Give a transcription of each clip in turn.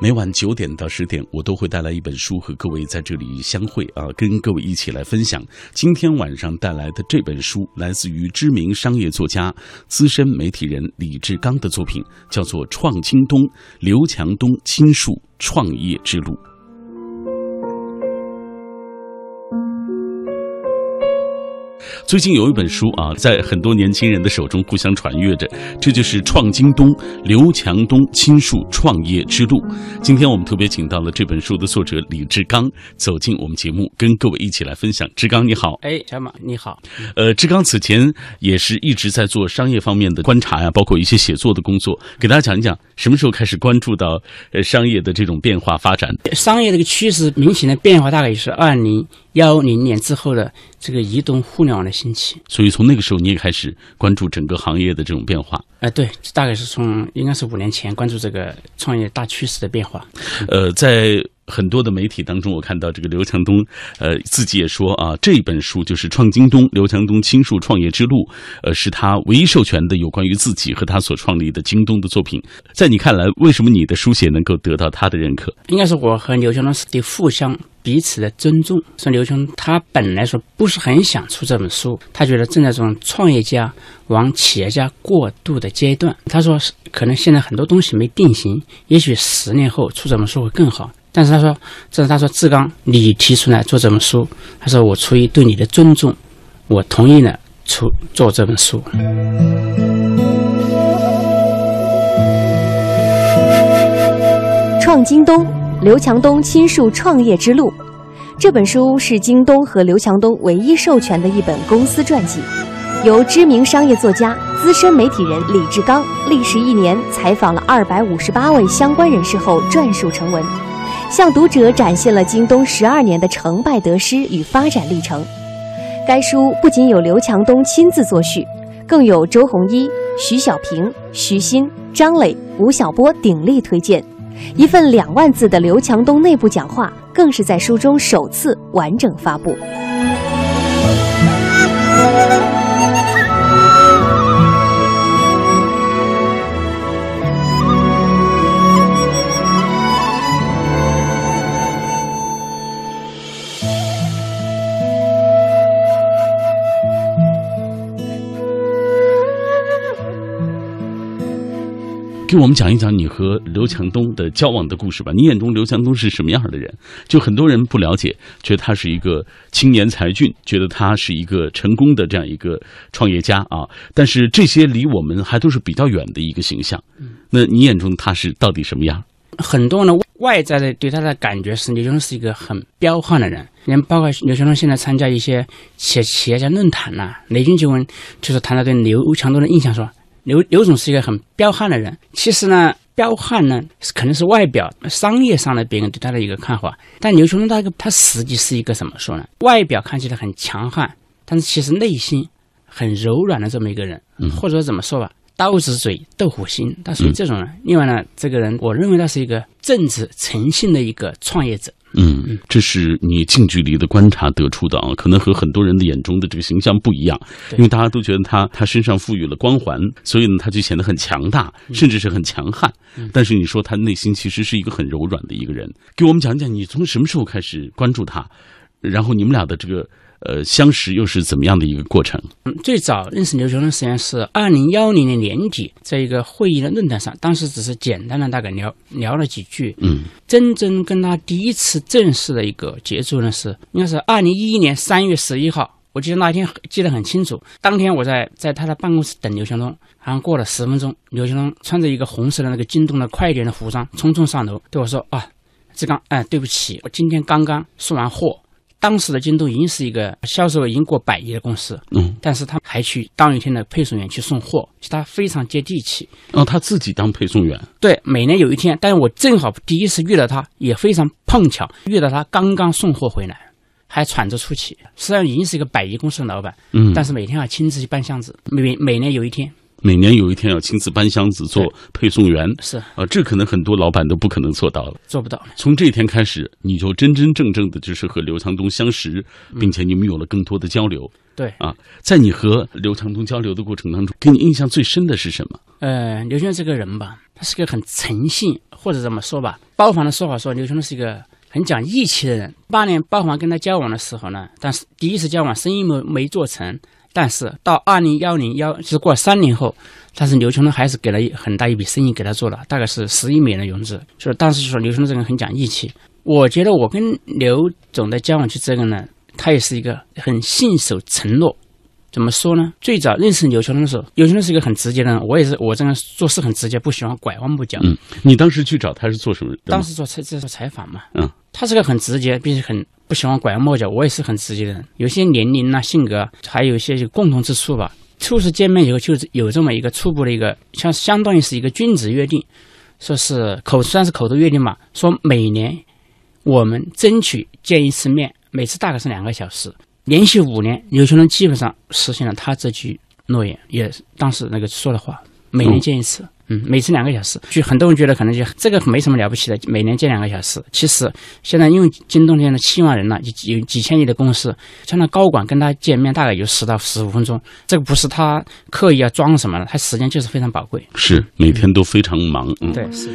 每晚九点到十点，我都会带来一本书和各位在这里相会啊，跟各位一起来分享。今天晚上带来的这本书来自于知名商业作家、资深媒体人李志刚的作品，叫做《创京东：刘强东亲述创业之路》。最近有一本书啊，在很多年轻人的手中互相传阅着，这就是《创京东：刘强东亲述创业之路》。今天我们特别请到了这本书的作者李志刚走进我们节目，跟各位一起来分享。志刚你好，哎，小马你好。呃，志刚此前也是一直在做商业方面的观察呀，包括一些写作的工作，给大家讲一讲什么时候开始关注到呃商业的这种变化发展。商业这个趋势明显的变化，大概也是二零。幺零年之后的这个移动互联网的兴起，所以从那个时候你也开始关注整个行业的这种变化。哎，对，大概是从应该是五年前关注这个创业大趋势的变化。呃，在。很多的媒体当中，我看到这个刘强东，呃，自己也说啊，这本书就是《创京东：刘强东亲述创业之路》，呃，是他唯一授权的有关于自己和他所创立的京东的作品。在你看来，为什么你的书写能够得到他的认可？应该是我和刘强东是对互相彼此的尊重。说刘强他本来说不是很想出这本书，他觉得正在从创业家往企业家过渡的阶段。他说可能现在很多东西没定型，也许十年后出这本书会更好。但是他说，这是他说志刚，你提出来做这本书，他说我出于对你的尊重，我同意了出做这本书。创京东，刘强东亲述创业之路。这本书是京东和刘强东唯一授权的一本公司传记，由知名商业作家、资深媒体人李志刚历时一年采访了二百五十八位相关人士后撰述成文。向读者展现了京东十二年的成败得失与发展历程。该书不仅有刘强东亲自作序，更有周鸿祎、徐小平、徐新、张磊、吴晓波鼎力推荐。一份两万字的刘强东内部讲话，更是在书中首次完整发布。给我们讲一讲你和刘强东的交往的故事吧。你眼中刘强东是什么样的人？就很多人不了解，觉得他是一个青年才俊，觉得他是一个成功的这样一个创业家啊。但是这些离我们还都是比较远的一个形象。那你眼中他是到底什么样？很多人外在的对他的感觉是刘强东是一个很彪悍的人。连包括刘强东现在参加一些企企业家论坛呐，雷军就问，就是谈到对刘强东的印象说。刘刘总是一个很彪悍的人，其实呢，彪悍呢可能是外表商业上的别人对他的一个看法，但刘强东他他实际是一个怎么说呢？外表看起来很强悍，但是其实内心很柔软的这么一个人，或者说怎么说吧，刀子嘴豆腐心，他属于这种人。另外呢，这个人我认为他是一个正直诚信的一个创业者。嗯，这是你近距离的观察得出的啊，可能和很多人的眼中的这个形象不一样，因为大家都觉得他他身上赋予了光环，所以呢他就显得很强大，甚至是很强悍。但是你说他内心其实是一个很柔软的一个人，给我们讲讲你从什么时候开始关注他，然后你们俩的这个。呃，相识又是怎么样的一个过程？嗯，最早认识刘强东实际上是二零幺零年年底，在一个会议的论坛上，当时只是简单的大概聊聊了几句。嗯，真正跟他第一次正式的一个接触呢，是应该是二零一一年三月十一号，我记得那天记得很清楚。当天我在在他的办公室等刘强东，好像过了十分钟，刘强东穿着一个红色的那个京东的快点的服装，匆匆上楼对我说：“啊，志刚，哎，对不起，我今天刚刚送完货。”当时的京东已经是一个销售额已经过百亿的公司，嗯，但是他还去当一天的配送员去送货，他非常接地气。哦，他自己当配送员，对，每年有一天，但是我正好第一次遇到他，也非常碰巧遇到他刚刚送货回来，还喘着粗气。实际上已经是一个百亿公司的老板，嗯，但是每天要亲自去搬箱子，每每年有一天每年有一天要亲自搬箱子做配送员，是啊，这可能很多老板都不可能做到了。做不到。从这一天开始，你就真真正正的就是和刘强东相识，并且你们有了更多的交流。对啊，在你和刘强东交流的过程当中，给你印象最深的是什么？呃，刘强东这个人吧，他是个很诚信，或者怎么说吧，包房的说法说刘强东是一个。很讲义气的人。八年包房跟他交往的时候呢，但是第一次交往生意没没做成，但是到二零幺零幺就是过三年后，但是刘强东还是给了很大一笔生意给他做了，大概是十亿美元的融资。就是当时就说刘强东这个人很讲义气。我觉得我跟刘总的交往去这个呢，他也是一个很信守承诺。怎么说呢？最早认识刘强东的时候，刘强东是一个很直接的人，我也是，我这个做事很直接，不喜欢拐弯抹角。嗯，你当时去找他是做什么？当时做采这是采访嘛。嗯，他是个很直接，并且很不喜欢拐弯抹角。我也是很直接的人，有些年龄啊、性格，还有一些共同之处吧。初次见面以后，就是有这么一个初步的一个，像相当于是一个君子约定，说是口算是口头约定嘛，说每年我们争取见一次面，每次大概是两个小时。连续五年，刘强东基本上实现了他这句诺言，也当时那个说的话，每年见一次，嗯，每次两个小时。就很多人觉得可能就这个没什么了不起的，每年见两个小时。其实现在因为京东现在七万人了，有几千亿的公司，像那高管跟他见面大概有十到十五分钟，这个不是他刻意要装什么的，他时间就是非常宝贵。是每天都非常忙，嗯，对，是。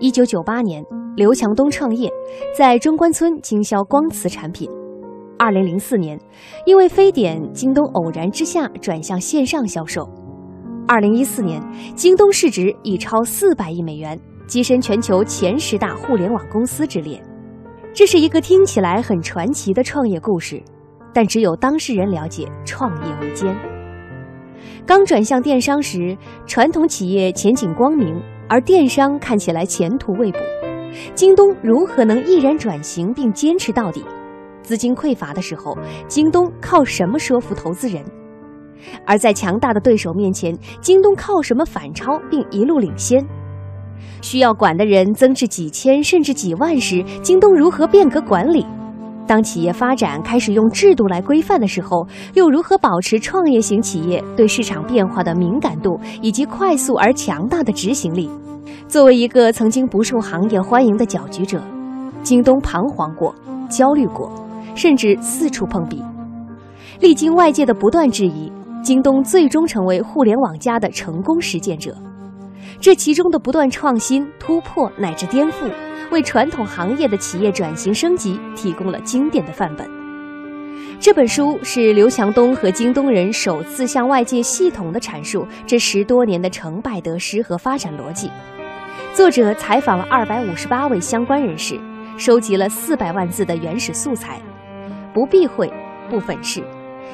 一九九八年，刘强东创业，在中关村经销光磁产品。二零零四年，因为非典，京东偶然之下转向线上销售。二零一四年，京东市值已超四百亿美元，跻身全球前十大互联网公司之列。这是一个听起来很传奇的创业故事，但只有当事人了解创业维艰。刚转向电商时，传统企业前景光明，而电商看起来前途未卜。京东如何能毅然转型并坚持到底？资金匮乏的时候，京东靠什么说服投资人？而在强大的对手面前，京东靠什么反超并一路领先？需要管的人增至几千甚至几万时，京东如何变革管理？当企业发展开始用制度来规范的时候，又如何保持创业型企业对市场变化的敏感度以及快速而强大的执行力？作为一个曾经不受行业欢迎的搅局者，京东彷徨过，焦虑过。甚至四处碰壁，历经外界的不断质疑，京东最终成为互联网加的成功实践者。这其中的不断创新、突破乃至颠覆，为传统行业的企业转型升级提供了经典的范本。这本书是刘强东和京东人首次向外界系统的阐述这十多年的成败得失和发展逻辑。作者采访了二百五十八位相关人士，收集了四百万字的原始素材。不避讳，不粉饰，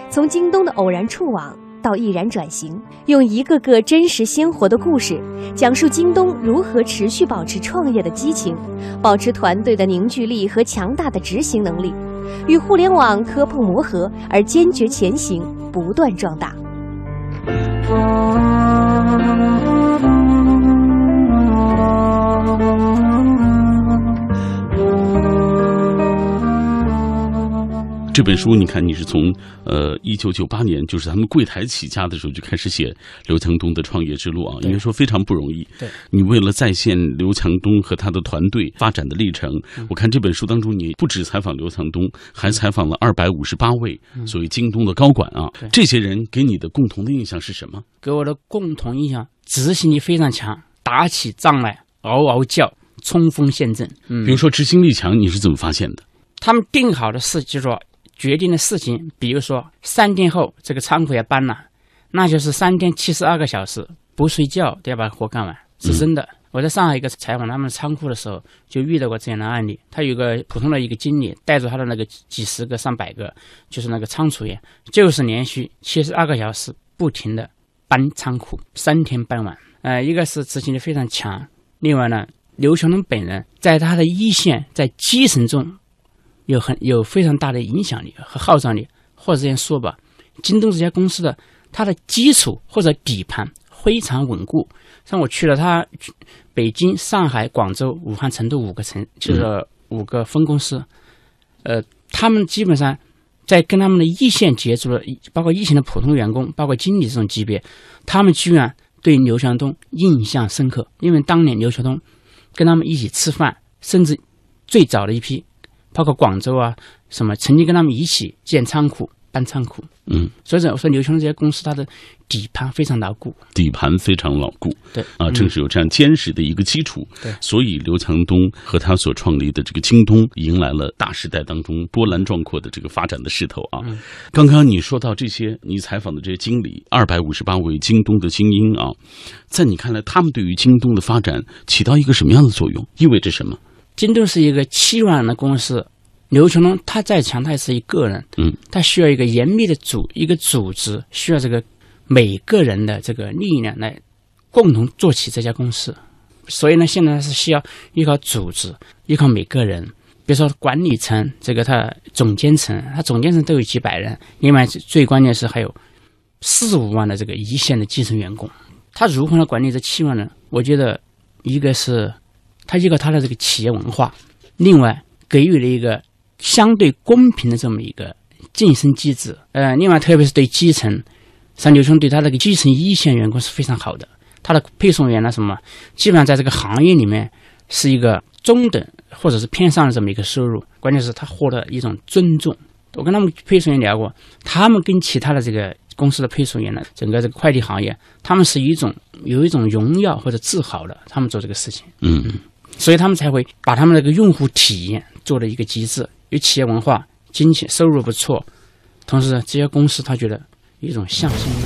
从京东的偶然触网到毅然转型，用一个个真实鲜活的故事，讲述京东如何持续保持创业的激情，保持团队的凝聚力和强大的执行能力，与互联网磕碰磨合而坚决前行，不断壮大。这本书，你看，你是从呃一九九八年，就是他们柜台起家的时候就开始写刘强东的创业之路啊，应该说非常不容易。对，你为了再现刘强东和他的团队发展的历程，我看这本书当中，你不止采访刘强东，还采访了二百五十八位所谓京东的高管啊。这些人给你的共同的印象是什么？给我的共同印象，执行力非常强，打起仗来嗷嗷叫，冲锋陷阵。嗯，比如说执行力强，你是怎么发现的？他们定好的事就说。决定的事情，比如说三天后这个仓库要搬了，那就是三天七十二个小时不睡觉都要把活干完，是真的。我在上海一个采访他们仓库的时候，就遇到过这样的案例。他有个普通的一个经理，带着他的那个几十个、上百个，就是那个仓储员，就是连续七十二个小时不停的搬仓库，三天搬完。呃，一个是执行力非常强，另外呢，刘强东本人在他的一线，在基层中。有很有非常大的影响力和号召力，或者这样说吧，京东这家公司的它的基础或者底盘非常稳固。像我去了它北京、上海、广州、武汉、成都五个城，就是五个分公司，呃，他们基本上在跟他们的一线接触的，包括一线的普通员工，包括经理这种级别，他们居然对刘强东印象深刻，因为当年刘强东跟他们一起吃饭，甚至最早的一批，包括广州啊什么，曾经跟他们一起建仓库。搬仓库，嗯，所以说我说刘强东这些公司，它的底盘非常牢固，底盘非常牢固，对啊，正是有这样坚实的一个基础，对，所以刘强东和他所创立的这个京东，迎来了大时代当中波澜壮阔的这个发展的势头啊。刚刚你说到这些，你采访的这些经理，二百五十八位京东的精英啊，在你看来，他们对于京东的发展起到一个什么样的作用？意味着什么？京东是一个七万人的公司。刘强东他再强，他也是一个人，嗯，他需要一个严密的组，一个组织，需要这个每个人的这个力量来共同做起这家公司。所以呢，现在是需要依靠组织，依靠每个人。比如说管理层，这个他总监层，他总监层都有几百人，另外最关键是还有四五万的这个一线的基层员工。他如何来管理这七万人？我觉得一个是他依靠他的这个企业文化，另外给予了一个。相对公平的这么一个晋升机制，呃，另外特别是对基层，像刘兄对他那个基层一线员工是非常好的，他的配送员呢什么，基本上在这个行业里面是一个中等或者是偏上的这么一个收入，关键是他获得一种尊重。我跟他们配送员聊过，他们跟其他的这个公司的配送员呢，整个这个快递行业，他们是一种有一种荣耀或者自豪的，他们做这个事情，嗯，所以他们才会把他们那个用户体验做了一个极致。有企业文化，金钱收入不错，同时这些公司他觉得一种向心力。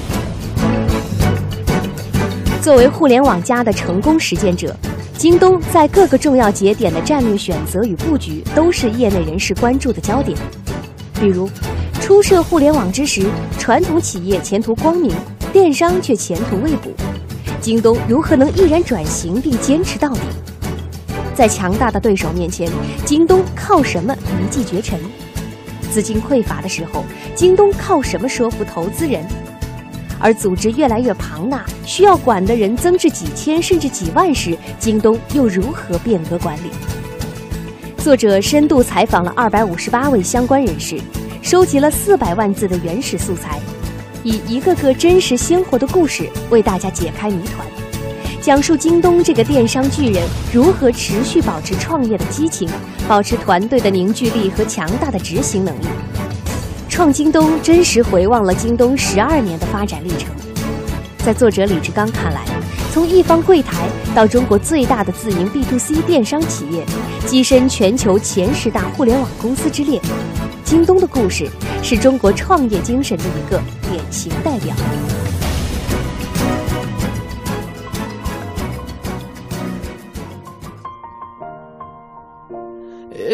作为互联网加的成功实践者，京东在各个重要节点的战略选择与布局都是业内人士关注的焦点。比如，初涉互联网之时，传统企业前途光明，电商却前途未卜，京东如何能毅然转型并坚持到底？在强大的对手面前，京东靠什么一骑绝尘？资金匮乏的时候，京东靠什么说服投资人？而组织越来越庞大，需要管的人增至几千甚至几万时，京东又如何变革管理？作者深度采访了二百五十八位相关人士，收集了四百万字的原始素材，以一个个真实鲜活的故事为大家解开谜团。讲述京东这个电商巨人如何持续保持创业的激情，保持团队的凝聚力和强大的执行能力。创京东真实回望了京东十二年的发展历程。在作者李志刚看来，从一方柜台到中国最大的自营 B to C 电商企业，跻身全球前十大互联网公司之列，京东的故事是中国创业精神的一个典型代表。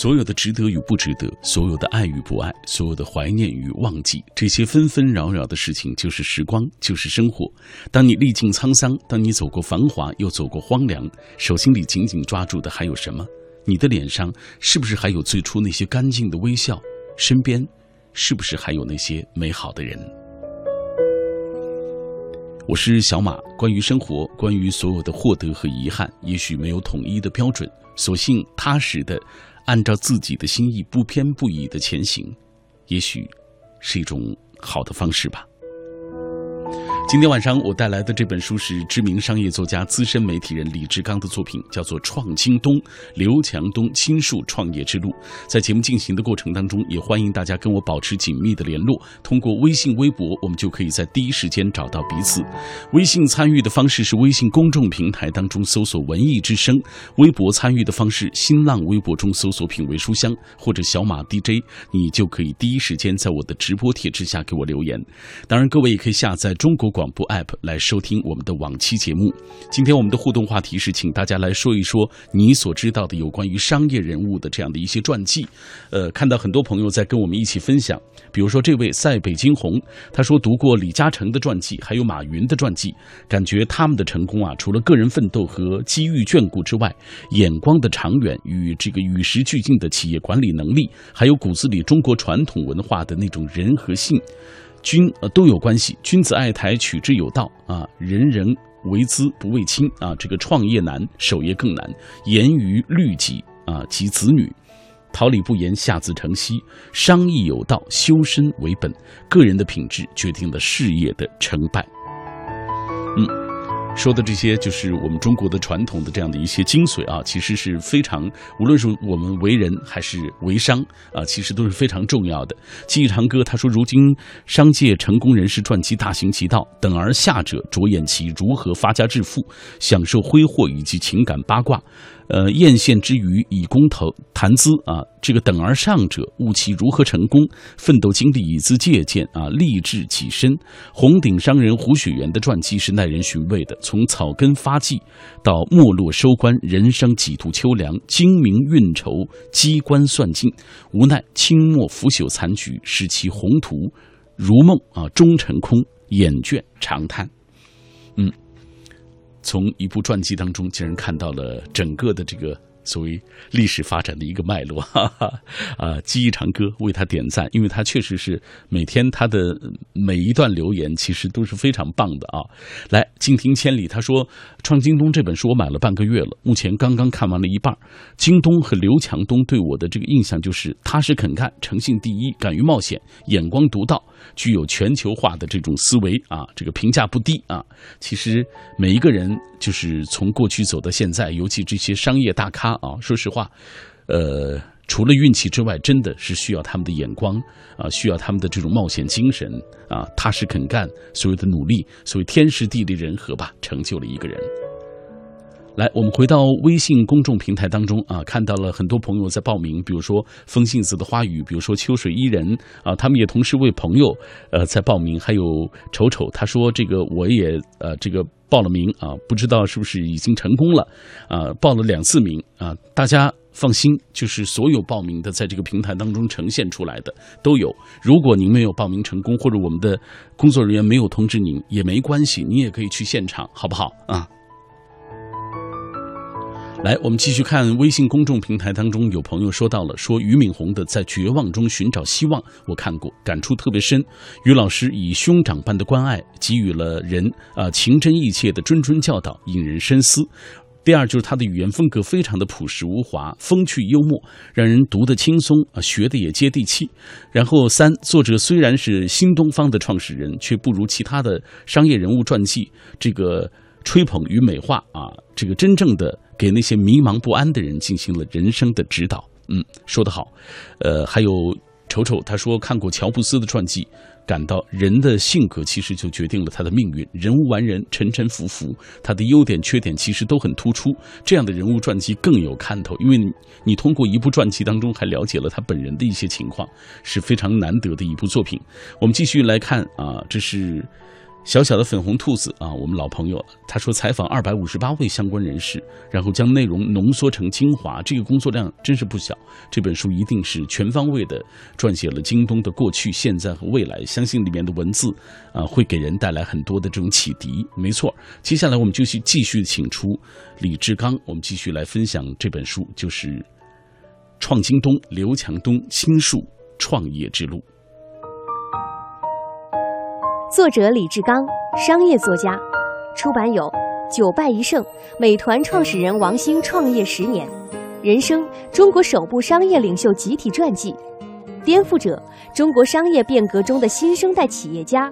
所有的值得与不值得，所有的爱与不爱，所有的怀念与忘记，这些纷纷扰扰的事情，就是时光，就是生活。当你历尽沧桑，当你走过繁华，又走过荒凉，手心里紧紧抓住的还有什么？你的脸上是不是还有最初那些干净的微笑？身边是不是还有那些美好的人？我是小马，关于生活，关于所有的获得和遗憾，也许没有统一的标准，索性踏实的按照自己的心意不偏不倚的前行，也许是一种好的方式吧。今天晚上我带来的这本书是知名商业作家、资深媒体人李志刚的作品，叫做《创京东：刘强东倾述创业之路》。在节目进行的过程当中，也欢迎大家跟我保持紧密的联络。通过微信、微博，我们就可以在第一时间找到彼此。微信参与的方式是微信公众平台当中搜索“文艺之声”，微博参与的方式，新浪微博中搜索“品味书香”或者“小马 DJ”，你就可以第一时间在我的直播帖之下给我留言。当然，各位也可以下载中国广广播 app 来收听我们的往期节目。今天我们的互动话题是，请大家来说一说你所知道的有关于商业人物的这样的一些传记。呃，看到很多朋友在跟我们一起分享，比如说这位塞北惊鸿，他说读过李嘉诚的传记，还有马云的传记，感觉他们的成功啊，除了个人奋斗和机遇眷顾之外，眼光的长远与这个与时俱进的企业管理能力，还有骨子里中国传统文化的那种人和性。君呃都有关系，君子爱财，取之有道啊！人人为资不为亲啊！这个创业难，守业更难。严于律己啊，及子女，桃李不言，下自成蹊。商议有道，修身为本。个人的品质决定了事业的成败。嗯。说的这些就是我们中国的传统的这样的一些精髓啊，其实是非常，无论是我们为人还是为商啊，其实都是非常重要的。记忆长歌他说，如今商界成功人士传记大行其道，等而下者着眼其如何发家致富，享受挥霍以及情感八卦。呃，艳羡之余以公投谈资啊，这个等而上者悟其如何成功，奋斗经历以资借鉴啊，励志己身。红顶商人胡雪岩的传记是耐人寻味的，从草根发迹到没落收官，人生几度秋凉，精明运筹，机关算尽，无奈清末腐朽残局，使其宏图如梦啊，终成空，眼倦长叹。从一部传记当中，竟然看到了整个的这个所谓历史发展的一个脉络，哈哈 啊！记忆长歌为他点赞，因为他确实是每天他的每一段留言其实都是非常棒的啊！来，静听千里，他说《创京东》这本书我买了半个月了，目前刚刚看完了一半。京东和刘强东对我的这个印象就是踏实肯干、诚信第一、敢于冒险、眼光独到。具有全球化的这种思维啊，这个评价不低啊。其实每一个人就是从过去走到现在，尤其这些商业大咖啊，说实话，呃，除了运气之外，真的是需要他们的眼光啊，需要他们的这种冒险精神啊，踏实肯干，所有的努力，所谓天时地利人和吧，成就了一个人。来，我们回到微信公众平台当中啊，看到了很多朋友在报名，比如说风信子的花语，比如说秋水伊人啊，他们也同时为朋友呃在报名。还有丑丑，他说这个我也呃这个报了名啊，不知道是不是已经成功了啊？报了两次名啊，大家放心，就是所有报名的在这个平台当中呈现出来的都有。如果您没有报名成功，或者我们的工作人员没有通知您也没关系，你也可以去现场，好不好啊？来，我们继续看微信公众平台当中有朋友说到了，说俞敏洪的《在绝望中寻找希望》，我看过，感触特别深。俞老师以兄长般的关爱，给予了人啊情真意切的谆谆教导，引人深思。第二就是他的语言风格非常的朴实无华，风趣幽默，让人读得轻松啊，学的也接地气。然后三，作者虽然是新东方的创始人，却不如其他的商业人物传记这个吹捧与美化啊，这个真正的。给那些迷茫不安的人进行了人生的指导。嗯，说得好。呃，还有丑丑，他说看过乔布斯的传记，感到人的性格其实就决定了他的命运。人无完人，沉沉浮浮，他的优点缺点其实都很突出。这样的人物传记更有看头，因为你通过一部传记当中还了解了他本人的一些情况，是非常难得的一部作品。我们继续来看啊，这是。小小的粉红兔子啊，我们老朋友了，他说采访二百五十八位相关人士，然后将内容浓缩成精华，这个工作量真是不小。这本书一定是全方位的撰写了京东的过去、现在和未来，相信里面的文字啊会给人带来很多的这种启迪。没错，接下来我们就去继续请出李志刚，我们继续来分享这本书，就是《创京东：刘强东倾述创业之路》。作者李志刚，商业作家，出版有《久败一胜》《美团创始人王兴创业十年》《人生：中国首部商业领袖集体传记，颠覆者：中国商业变革中的新生代企业家，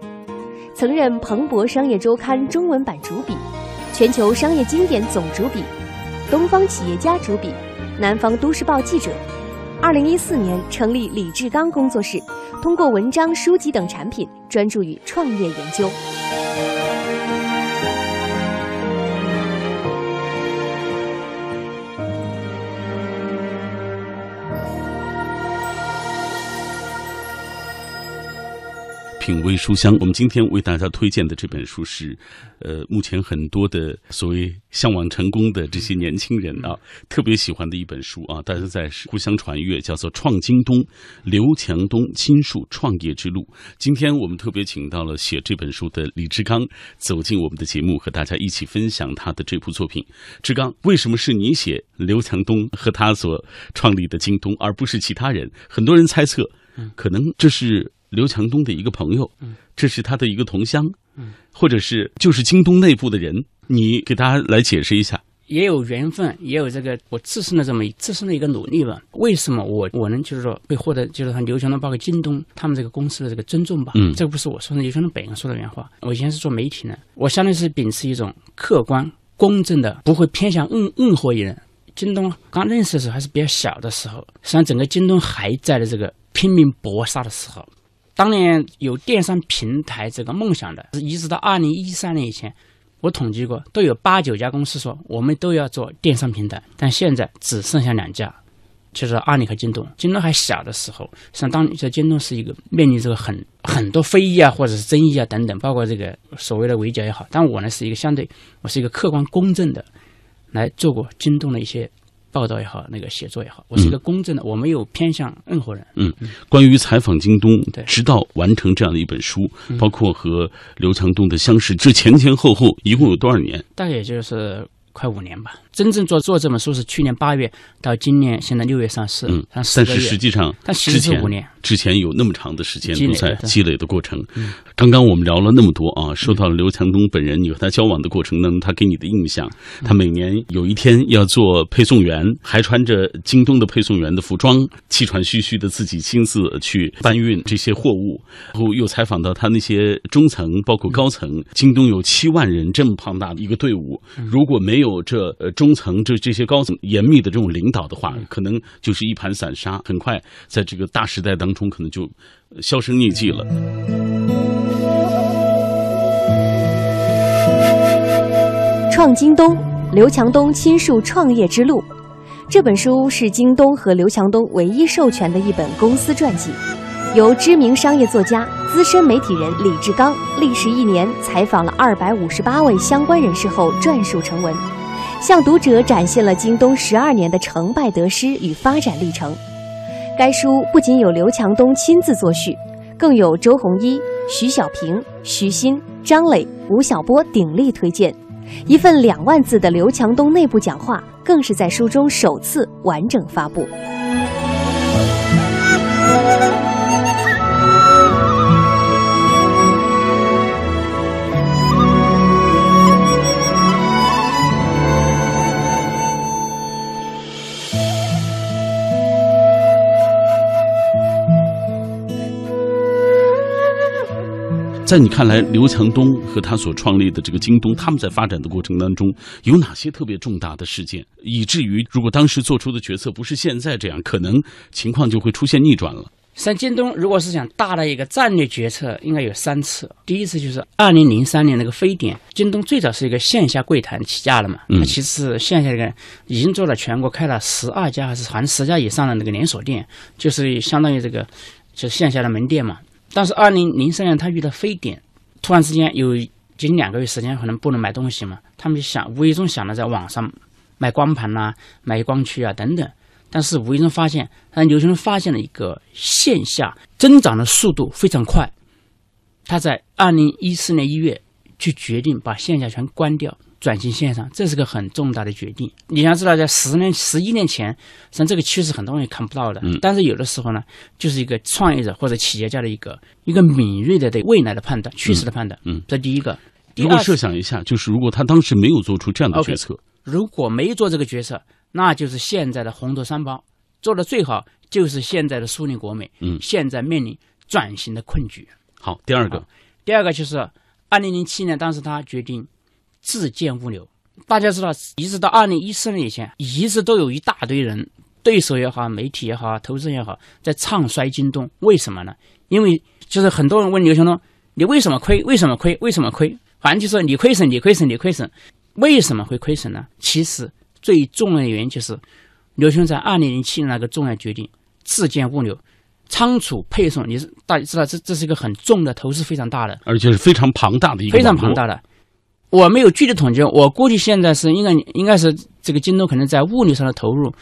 曾任《彭博商业周刊》中文版主笔，全球商业经典总主笔，东方企业家主笔，南方都市报记者。二零一四年成立李志刚工作室，通过文章、书籍等产品，专注于创业研究。品味书香，我们今天为大家推荐的这本书是，呃，目前很多的所谓向往成功的这些年轻人啊，特别喜欢的一本书啊，大家在互相传阅，叫做《创京东：刘强东亲述创业之路》。今天我们特别请到了写这本书的李志刚，走进我们的节目，和大家一起分享他的这部作品。志刚，为什么是你写刘强东和他所创立的京东，而不是其他人？很多人猜测，可能这是。刘强东的一个朋友，这是他的一个同乡，或者是就是京东内部的人，你给大家来解释一下。也有缘分，也有这个我自身的这么自身的一个努力吧。为什么我我能就是说会获得就是说刘强东包括京东他们这个公司的这个尊重吧？嗯，这个不是我说的，刘强东本人说的原话。我以前是做媒体的，我相当于是秉持一种客观公正的，不会偏向任任何一人。京东刚认识的时候还是比较小的时候，实际上整个京东还在的这个拼命搏杀的时候。当年有电商平台这个梦想的，一直到二零一三年以前，我统计过，都有八九家公司说我们都要做电商平台，但现在只剩下两家，就是阿里和京东。京东还小的时候，像当在京东是一个面临这个很很多非议啊，或者是争议啊等等，包括这个所谓的围剿也好，但我呢是一个相对，我是一个客观公正的来做过京东的一些。报道也好，那个写作也好，我是一个公正的，我没有偏向任何人。嗯，关于采访京东，直到完成这样的一本书，包括和刘强东的相识，这前前后后一共有多少年？大概也就是快五年吧。真正做做这本书是去年八月到今年现在六月上市，嗯，但是实际上，但其实是五年。之前有那么长的时间都在积累的过程。刚刚我们聊了那么多啊，说到了刘强东本人，你和他交往的过程当中，他给你的印象，他每年有一天要做配送员，还穿着京东的配送员的服装，气喘吁吁的自己亲自去搬运这些货物，然后又采访到他那些中层包括高层，京东有七万人这么庞大的一个队伍，如果没有这呃中。中层这这些高层严密的这种领导的话，可能就是一盘散沙，很快在这个大时代当中，可能就销声匿迹了。创京东，刘强东亲述创业之路。这本书是京东和刘强东唯一授权的一本公司传记，由知名商业作家、资深媒体人李志刚历时一年采访了二百五十八位相关人士后撰述成文。向读者展现了京东十二年的成败得失与发展历程。该书不仅有刘强东亲自作序，更有周鸿祎、徐小平、徐新、张磊、吴晓波鼎力推荐。一份两万字的刘强东内部讲话，更是在书中首次完整发布。在你看来，刘强东和他所创立的这个京东，他们在发展的过程当中有哪些特别重大的事件，以至于如果当时做出的决策不是现在这样，可能情况就会出现逆转了。像京东，如果是想大的一个战略决策，应该有三次。第一次就是二零零三年那个非典，京东最早是一个线下柜台起家了嘛，嗯，其次是线下这个已经做了全国开了十二家还是好像十家以上的那个连锁店，就是相当于这个就是线下的门店嘛。但是二零零三年他遇到非典，突然之间有近两个月时间可能不能买东西嘛，他们就想无意中想了在网上买光盘呐、买光驱啊等等，但是无意中发现，他刘强东发现了一个线下增长的速度非常快，他在二零一四年一月就决定把线下全关掉。转型线上，这是个很重大的决定。你要知道，在十年、十一年前，像这个趋势很多人也看不到的。嗯。但是有的时候呢，就是一个创业者或者企业家的一个一个敏锐的对未来的判断、趋势的判断。嗯。这第一个。如果设想一下，就是如果他当时没有做出这样的决策，如果没做这个决策，那就是现在的红头三包，做的最好就是现在的苏宁国美。嗯现在面临转型的困局。好，第二个，第二个就是二零零七年，当时他决定自建物流。大家知道，一直到二零一四年以前，一直都有一大堆人，对手也好，媒体也好，投资人也好，在唱衰京东。为什么呢？因为就是很多人问刘强东，你为什么亏？为什么亏？为什么亏？反正就说你亏损，你亏损，你亏损。为什么会亏损呢？其实最重要的原因就是刘强东在二零零七年那个重要决定，自建物流。仓储配送，你是大家知道，这这是一个很重的投资，非常大的。而且是非常庞大的一个非常庞大的。我没有具体统计，我估计现在是应该应该是这个京东可能在物流上的投入，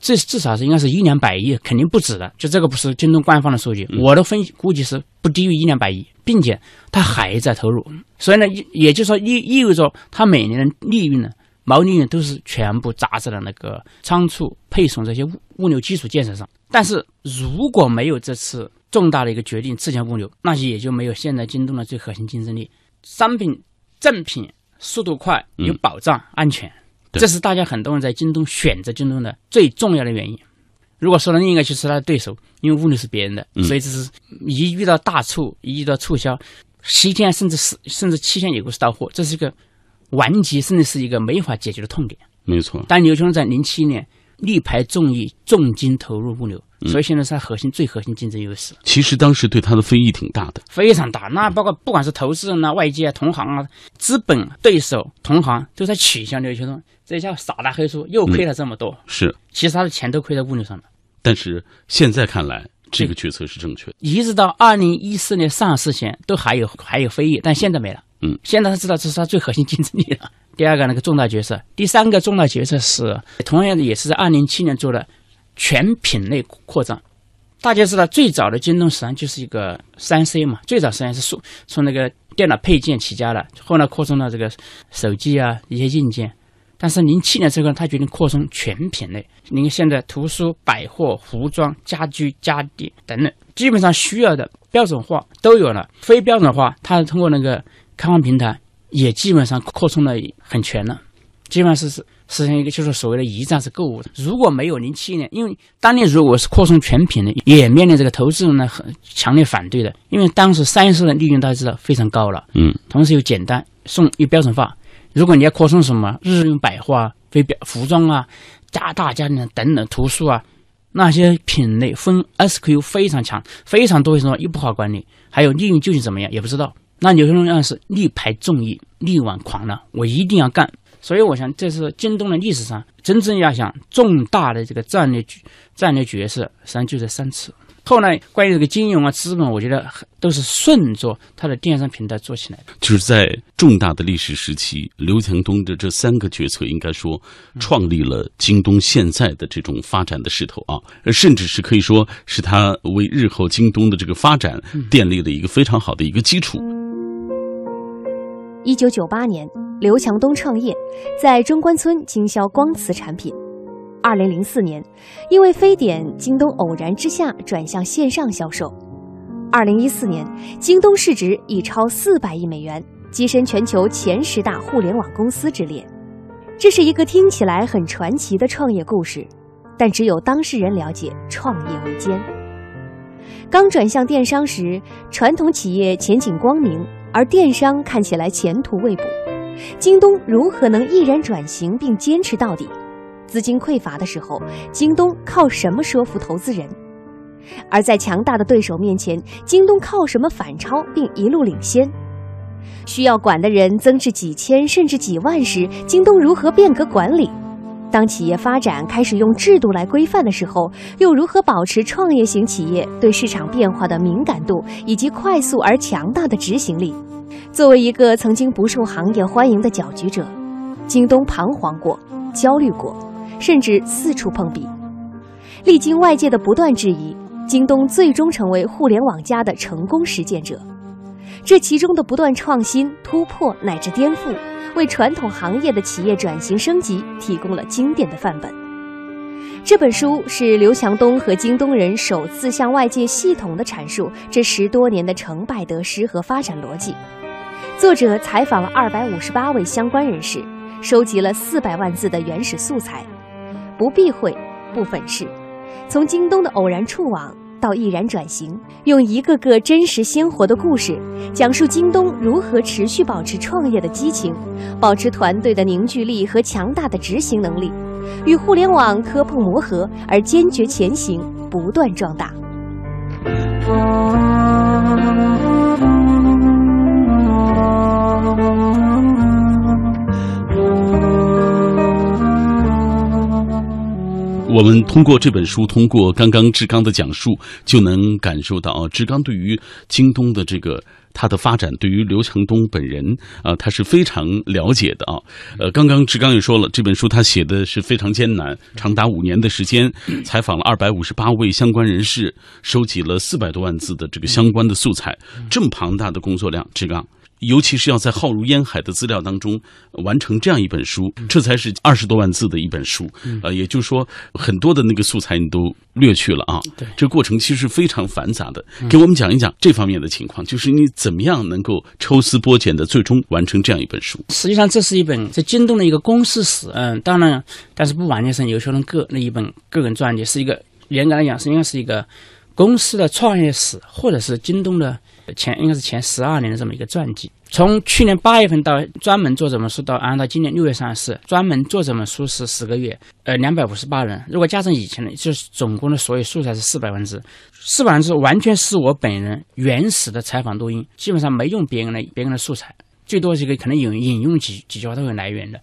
至至少是应该是一两百亿，肯定不止的。就这个不是京东官方的数据，我的分析估计是不低于一两百亿，并且它还在投入。所以呢，也也就是说意意味着它每年的利润呢，毛利润都是全部砸在了那个仓储配送这些物物流基础建设上。但是如果没有这次重大的一个决定自建物流，那也就没有现在京东的最核心竞争力。商品正品速度快，有保障、安全，这是大家很多人在京东选择京东的最重要的原因。如果说了另一个就是他的对手，因为物流是别人的，嗯。所以这是一遇到大促，一遇到促销，十一天甚至十甚至七天也不是到货，这是一个顽疾，甚至是一个没法解决的痛点。没错，但刘强东在零七年力排众议，重金投入物流，嗯所以现在是它核心最核心竞争优势。其实当时对他的非议挺大的。非常大。那包括不管是投资人啊、外界啊、同行啊、资本对手、同行都在取笑刘强东，这下傻大黑粗，又亏了这么多。是，其实他的钱都亏在物流上了。但是现在看来，这个决策是正确的。一直到二零一四年上市前都还有还有非议，但现在没了。嗯，现在他知道这是他最核心竞争力了。第二个那个重大决策，第三个重大决策是同样的，也是在二零七年做的全品类扩张。大家知道，最早的京东实际上就是一个三 C 嘛，最早实际上是从从那个电脑配件起家的，后来扩充到这个手机啊一些硬件。但是零七年之后，他决定扩充全品类。你看现在图书、百货、服装、家居、家电等等，基本上需要的标准化都有了。非标准化，它通过那个开放平台也基本上扩充的很全了，基本上是是实现一个就是所谓的一站式购物。如果没有零七年，因为当年如果是扩充全品类，也面临这个投资人呢很强烈反对的，因为当时三十的利润大家知道非常高了，嗯，同时又简单，送又标准化。如果你要扩充什么日用百货啊、非标服装啊、家大家电等等图书啊，那些品类分 SKU 非常强，非常多，什么又不好管理，还有利润究竟怎么样也不知道。那有些人要是力排众议、力挽狂澜，我一定要干。所以我想，这是京东的历史上真正要想重大的这个战略战略决策，实际上就这三次。后来关于这个金融啊、资本，我觉得都是顺着它的电商平台做起来的。就是在重大的历史时期，刘强东的这三个决策，应该说创立了京东现在的这种发展的势头啊，呃甚至是可以说是他为日后京东的这个发展奠立了一个非常好的一个基础。一九九八年，刘强东创业，在中关村经销光磁产品。二零零四年，因为非典，京东偶然之下转向线上销售。二零一四年，京东市值已超四百亿美元，跻身全球前十大互联网公司之列。这是一个听起来很传奇的创业故事，但只有当事人了解创业维艰。刚转向电商时，传统企业前景光明，而电商看起来前途未卜。京东如何能毅然转型并坚持到底？资金匮乏的时候，京东靠什么说服投资人？而在强大的对手面前，京东靠什么反超并一路领先？需要管的人增至几千甚至几万时，京东如何变革管理？当企业发展开始用制度来规范的时候，又如何保持创业型企业对市场变化的敏感度以及快速而强大的执行力？作为一个曾经不受行业欢迎的搅局者，京东彷徨过、焦虑过，甚至四处碰壁。历经外界的不断质疑，京东最终成为互联网加的成功实践者。这其中的不断创新、突破乃至颠覆，为传统行业的企业转型升级提供了经典的范本。这本书是刘强东和京东人首次向外界系统地阐述这十多年的成败得失和发展逻辑。作者采访了二百五十八位相关人士，收集了四百万字的原始素材，不避讳，不粉饰，从京东的偶然触网到毅然转型，用一个个真实鲜活的故事，讲述京东如何持续保持创业的激情，保持团队的凝聚力和强大的执行能力，与互联网磕碰磨合而坚决前行，不断壮大。我们通过这本书，通过刚刚志刚的讲述，就能感受到，志刚对于京东的这个它的发展，对于刘强东本人啊，他是非常了解的啊。呃，刚刚志刚也说了，这本书他写的是非常艰难，长达五年的时间，采访了二百五十八位相关人士，收集了四百多万字的这个相关的素材，这么庞大的工作量，志刚。尤其是要在浩如烟海的资料当中完成这样一本书，这才是二十多万字的一本书。呃，也就是说，很多的那个素材你都略去了啊。对，这过程其实非常繁杂的。给我们讲一讲这方面的情况，就是你怎么样能够抽丝剥茧的最终完成这样一本书？实际上，这是一本在京东的一个公司史。嗯，当然，但是不完全是刘强东个那一本个人传记，是一个严格来讲实际上是一个公司的创业史，或者是京东的。前应该是前十二年的这么一个传记，从去年八月份到专门做这本书到按照今年六月上市，专门做这本书是十个月，呃，两百五十八人。如果加上以前的，就是总共的所有素材是四百万字，四百万字完全是我本人原始的采访录音，基本上没用别人的别人的素材，最多是一个可能引引用几几句话都有来源的。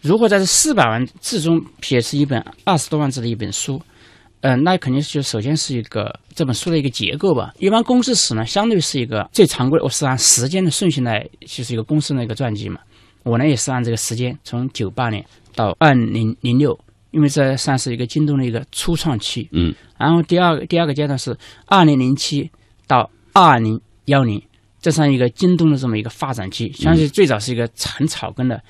如果在这四百万字中写是一本二十多万字的一本书。嗯，那肯定是就首先是一个这本书的一个结构吧。一般公司史呢，相对是一个最常规，我是按时间的顺序来，就是一个公司的一个传记嘛。我呢也是按这个时间，从九八年到二零零六，因为这算是一个京东的一个初创期。嗯。然后第二个第二个阶段是二零零七到二零幺零，这算一个京东的这么一个发展期。相信最早是一个很草根的。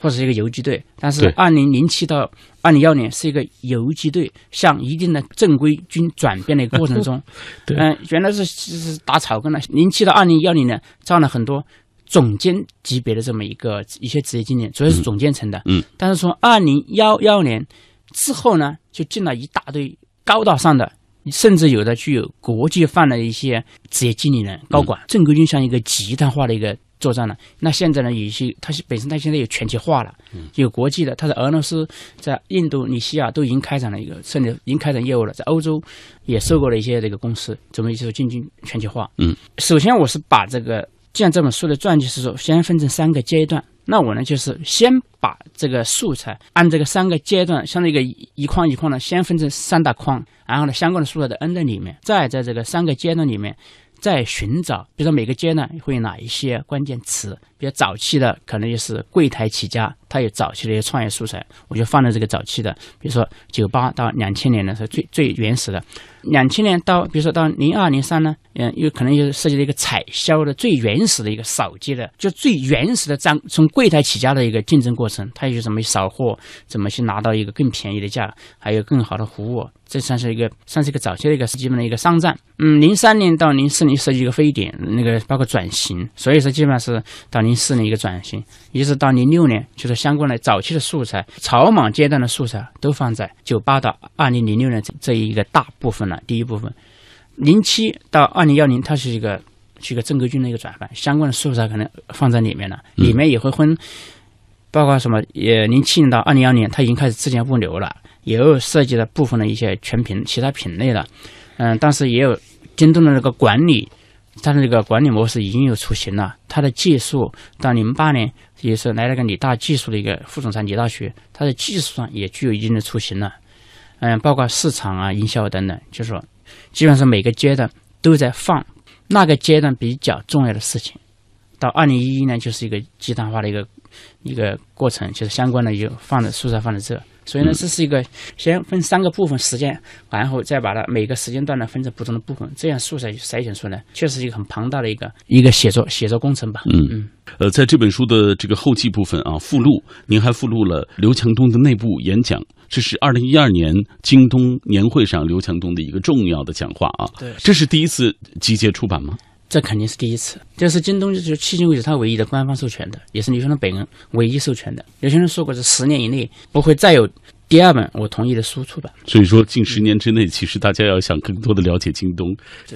或者是一个游击队，但是二零零七到二零幺年是一个游击队向一定的正规军转变的一个过程中，嗯，原来是是打草根的。零七到二零幺零年招了很多总监级别的这么一个一些职业经理，主要是总监层的，嗯，但是从二零幺幺年之后呢，就进了一大堆高大上的，甚至有的具有国际范的一些职业经理人、高管，正规军像一个集团化的一个。作战了，那现在呢？有些它是本身，它现在有全球化了，有国际的。它的俄罗斯、在印度尼西亚都已经开展了一个，甚至已经开展业务了。在欧洲也收购了一些这个公司，准备就是进军全球化。嗯，首先我是把这个，既然这本书的传记是说，先分成三个阶段，那我呢就是先把这个素材按这个三个阶段，像那个一框一框的，先分成三大框，然后呢相关的素材都摁在里面，再在这个三个阶段里面。在寻找，比如说每个阶段会有哪一些关键词，比较早期的可能就是柜台起家，它有早期的一些创业素材，我就放在这个早期的，比如说九八到两千年的时候最最原始的，两千年到比如说到零二零三呢，嗯，有可能就是涉及到一个采销的最原始的一个扫街的，就最原始的张从柜台起家的一个竞争过程，它有什么扫货，怎么去拿到一个更便宜的价，还有更好的服务。这算是一个，算是一个早期的一个基本的一个商战。嗯，零三年到零四年设计一个非典，那个包括转型，所以说基本上是到零四年一个转型，一直到零六年，就是相关的早期的素材、草莽阶段的素材都放在九八到二零零六年这这一个大部分了。第一部分，零七到二零幺零，它是一个是一个正规军的一个转换，相关的素材可能放在里面了，里面也会分，包括什么，也零七年到二零幺零，它已经开始自建物流了。也有涉及了部分的一些全品其他品类了，嗯，但是也有京东的那个管理，它的这个管理模式已经有雏形了。它的技术到零八年也是来了个理大技术的一个副总裁李大学，它的技术上也具有一定的雏形了。嗯，包括市场啊、营销等等，就是说，基本上每个阶段都在放那个阶段比较重要的事情。到二零一一年就是一个集团化的一个一个过程，就是相关的就放在素材放在这。所以呢，这是一个先分三个部分时间，然后再把它每个时间段呢分成不同的部分，这样素材筛选出来，确实一个很庞大的一个一个写作写作工程吧。嗯嗯。呃，在这本书的这个后记部分啊，附录您还附录了刘强东的内部演讲，这是二零一二年京东年会上刘强东的一个重要的讲话啊。对，这是第一次集结出版吗？这肯定是第一次，这是京东就是迄今为止它唯一的官方授权的，也是刘强东本人唯一授权的。刘强东说过，这十年以内不会再有第二本我同意的输出版。所以说，近十年之内，其实大家要想更多的了解京东，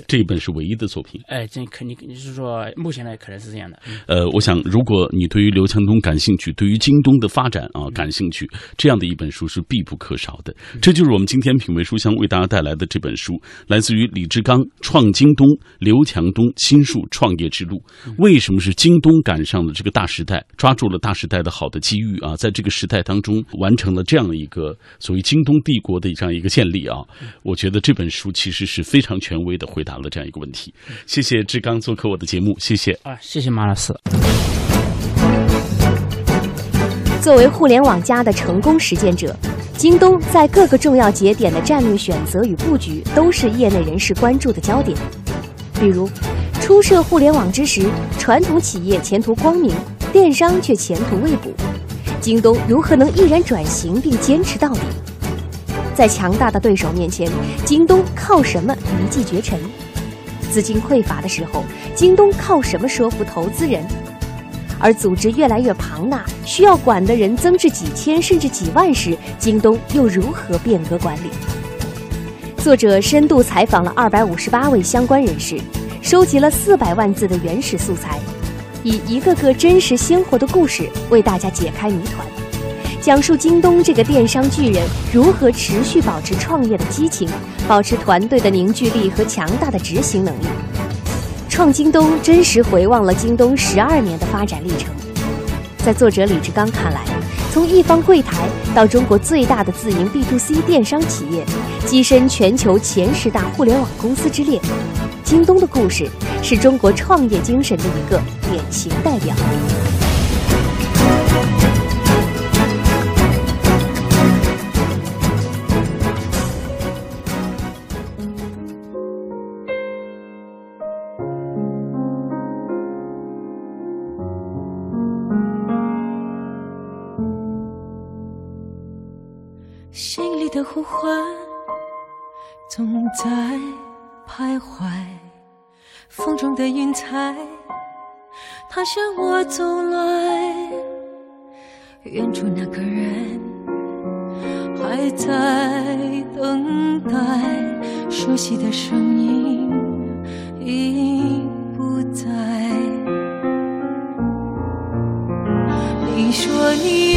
这一本是唯一的作品。哎，这肯定就是说，目前来可能是这样的。呃，我想，如果你对于刘强东感兴趣，对于京东的发展啊感兴趣，这样的一本书是必不可少的。这就是我们今天品味书香为大家带来的这本书，来自于李志刚《创京东》，刘强东新述创业之路。为什么是京东赶上了这个大时代，抓住了大时代的好的机遇啊？在这个时代当中，完成了这样的一个所谓京东帝国的这样一个建立啊！我觉得这本书其实是非常权威的回答了这样一个问题。谢谢志刚做客我的节目，谢谢啊，谢谢马老师。作为互联网加的成功实践者，京东在各个重要节点的战略选择与布局都是业内人士关注的焦点。比如，初涉互联网之时，传统企业前途光明，电商却前途未卜，京东如何能毅然转型并坚持到底？在强大的对手面前，京东靠什么一骑绝尘？资金匮乏的时候，京东靠什么说服投资人？而组织越来越庞大，需要管的人增至几千甚至几万时，京东又如何变革管理？作者深度采访了二百五十八位相关人士，收集了四百万字的原始素材，以一个个真实鲜活的故事为大家解开谜团，讲述京东这个电商巨人如何持续保持创业的激情，保持团队的凝聚力和强大的执行能力。创京东真实回望了京东十二年的发展历程，在作者李志刚看来，从一方柜台到中国最大的自营 B to C 电商企业，跻身全球前十大互联网公司之列，京东的故事是中国创业精神的一个典型代表。心里的呼唤总在徘徊，风中的云彩它向我走来远处那个人还在等待熟悉的声音已不在。你说你